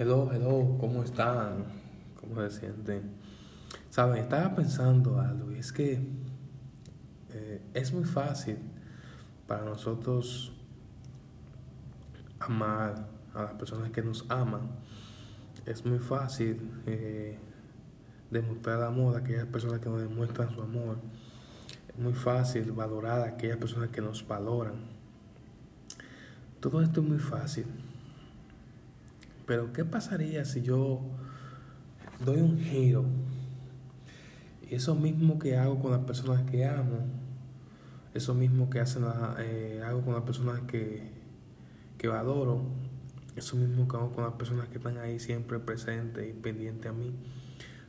Hello, hello, ¿cómo están? ¿Cómo se sienten? Saben, estaba pensando algo y es que eh, es muy fácil para nosotros amar a las personas que nos aman. Es muy fácil eh, demostrar amor a aquellas personas que nos demuestran su amor. Es muy fácil valorar a aquellas personas que nos valoran. Todo esto es muy fácil. Pero ¿qué pasaría si yo doy un giro? Y eso mismo que hago con las personas que amo, eso mismo que eh, hago con las personas que, que adoro, eso mismo que hago con las personas que están ahí siempre presentes y pendientes a mí,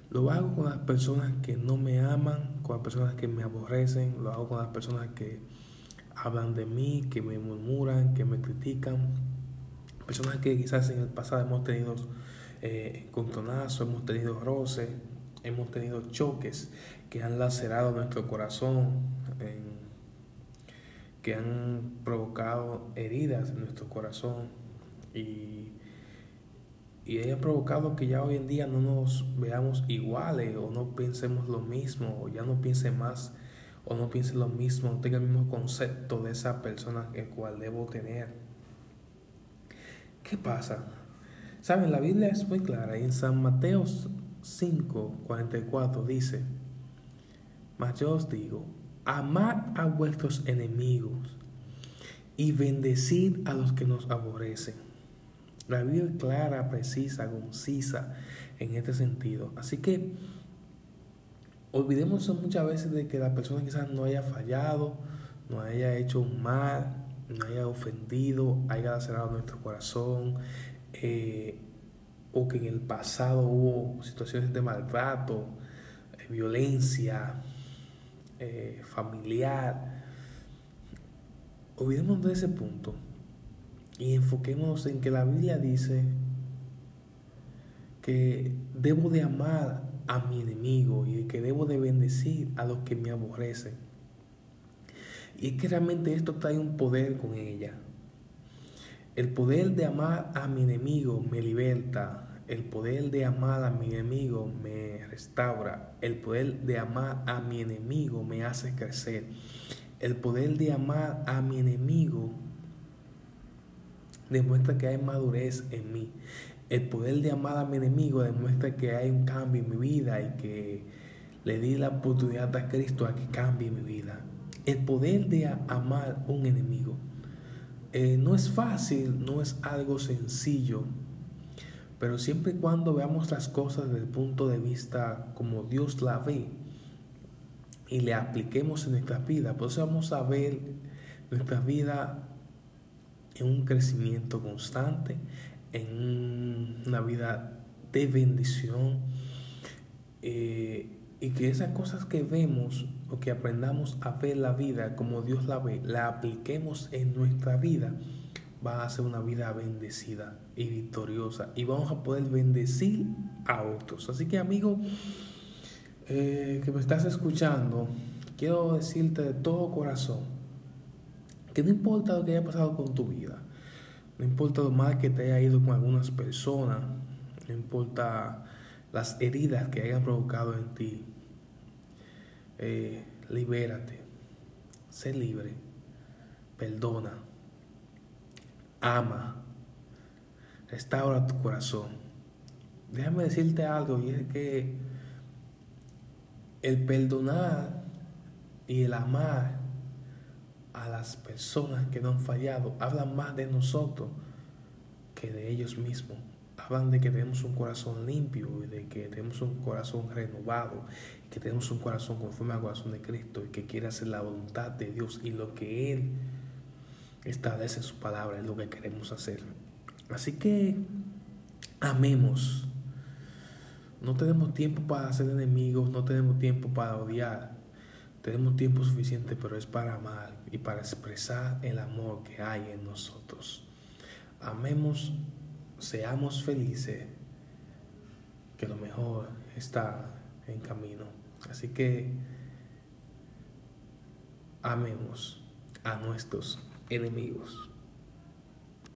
lo hago con las personas que no me aman, con las personas que me aborrecen, lo hago con las personas que hablan de mí, que me murmuran, que me critican personas que quizás en el pasado hemos tenido eh, contonazos, hemos tenido roces, hemos tenido choques que han lacerado nuestro corazón, que han provocado heridas en nuestro corazón y, y han provocado que ya hoy en día no nos veamos iguales o no pensemos lo mismo o ya no piense más o no piense lo mismo, no tenga el mismo concepto de esa persona el cual debo tener. ¿Qué pasa? Saben, la Biblia es muy clara y en San Mateo 5, 44 dice, mas yo os digo, amad a vuestros enemigos y bendecid a los que nos aborrecen. La Biblia es clara, precisa, concisa en este sentido. Así que olvidemos muchas veces de que la persona quizás no haya fallado, no haya hecho un mal, no haya ofendido, haya lacerado nuestro corazón, eh, o que en el pasado hubo situaciones de maltrato, eh, violencia eh, familiar. Olvidemos de ese punto y enfoquémonos en que la Biblia dice que debo de amar a mi enemigo y que debo de bendecir a los que me aborrecen. Y es que realmente esto trae un poder con ella. El poder de amar a mi enemigo me liberta. El poder de amar a mi enemigo me restaura. El poder de amar a mi enemigo me hace crecer. El poder de amar a mi enemigo demuestra que hay madurez en mí. El poder de amar a mi enemigo demuestra que hay un cambio en mi vida y que le di la oportunidad a Cristo a que cambie mi vida el poder de amar un enemigo. Eh, no es fácil, no es algo sencillo, pero siempre y cuando veamos las cosas desde el punto de vista como Dios la ve y le apliquemos en nuestra vida, pues vamos a ver nuestra vida en un crecimiento constante, en una vida de bendición. Eh, y que esas cosas que vemos o que aprendamos a ver la vida como Dios la ve, la apliquemos en nuestra vida, va a ser una vida bendecida y victoriosa y vamos a poder bendecir a otros. Así que amigo eh, que me estás escuchando, quiero decirte de todo corazón que no importa lo que haya pasado con tu vida, no importa lo mal que te haya ido con algunas personas, no importa las heridas que hayan provocado en ti. Eh, libérate, sé libre, perdona, ama, restaura tu corazón. Déjame decirte algo y es que el perdonar y el amar a las personas que no han fallado hablan más de nosotros que de ellos mismos hablan de que tenemos un corazón limpio, de que tenemos un corazón renovado, que tenemos un corazón conforme al corazón de Cristo y que quiere hacer la voluntad de Dios y lo que Él establece en su palabra es lo que queremos hacer. Así que amemos. No tenemos tiempo para ser enemigos, no tenemos tiempo para odiar. Tenemos tiempo suficiente, pero es para amar y para expresar el amor que hay en nosotros. Amemos seamos felices, que lo mejor está en camino. Así que amemos a nuestros enemigos.